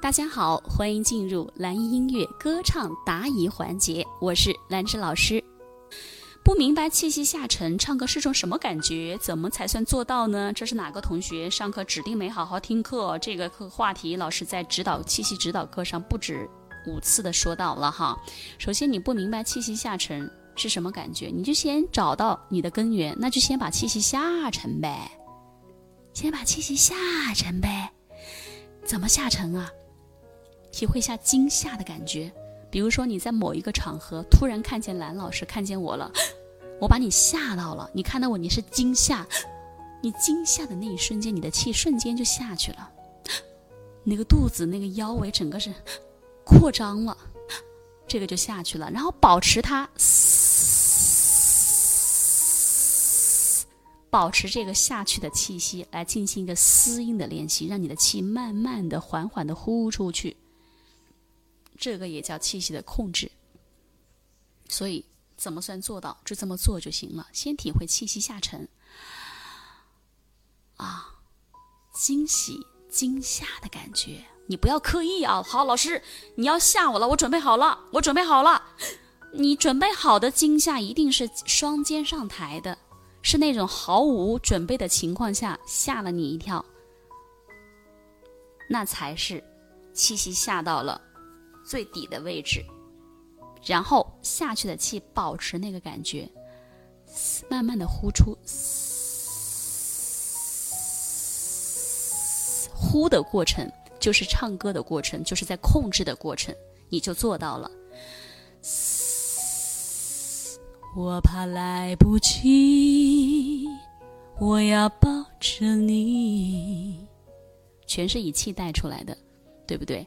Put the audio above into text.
大家好，欢迎进入蓝音音乐歌唱答疑环节，我是兰芝老师。不明白气息下沉唱歌是种什么感觉？怎么才算做到呢？这是哪个同学上课指定没好好听课？这个课话题老师在指导气息指导课上不止五次的说到了哈。首先你不明白气息下沉是什么感觉，你就先找到你的根源，那就先把气息下沉呗，先把气息下沉呗。怎么下沉啊？体会一下惊吓的感觉，比如说你在某一个场合突然看见蓝老师看见我了，我把你吓到了，你看到我你是惊吓，你惊吓的那一瞬间，你的气瞬间就下去了，那个肚子那个腰围整个是 扩张了，这个就下去了，然后保持它，保持这个下去的气息来进行一个嘶音的练习，让你的气慢慢的缓缓的呼出去。这个也叫气息的控制，所以怎么算做到？就这么做就行了。先体会气息下沉，啊，惊喜、惊吓的感觉。你不要刻意啊！好，老师，你要吓我了，我准备好了，我准备好了。你准备好的惊吓一定是双肩上抬的，是那种毫无准备的情况下吓了你一跳，那才是气息吓到了。最底的位置，然后下去的气保持那个感觉，慢慢的呼出，呼的过程就是唱歌的过程，就是在控制的过程，你就做到了。我怕来不及，我要抱着你，全是以气带出来的，对不对？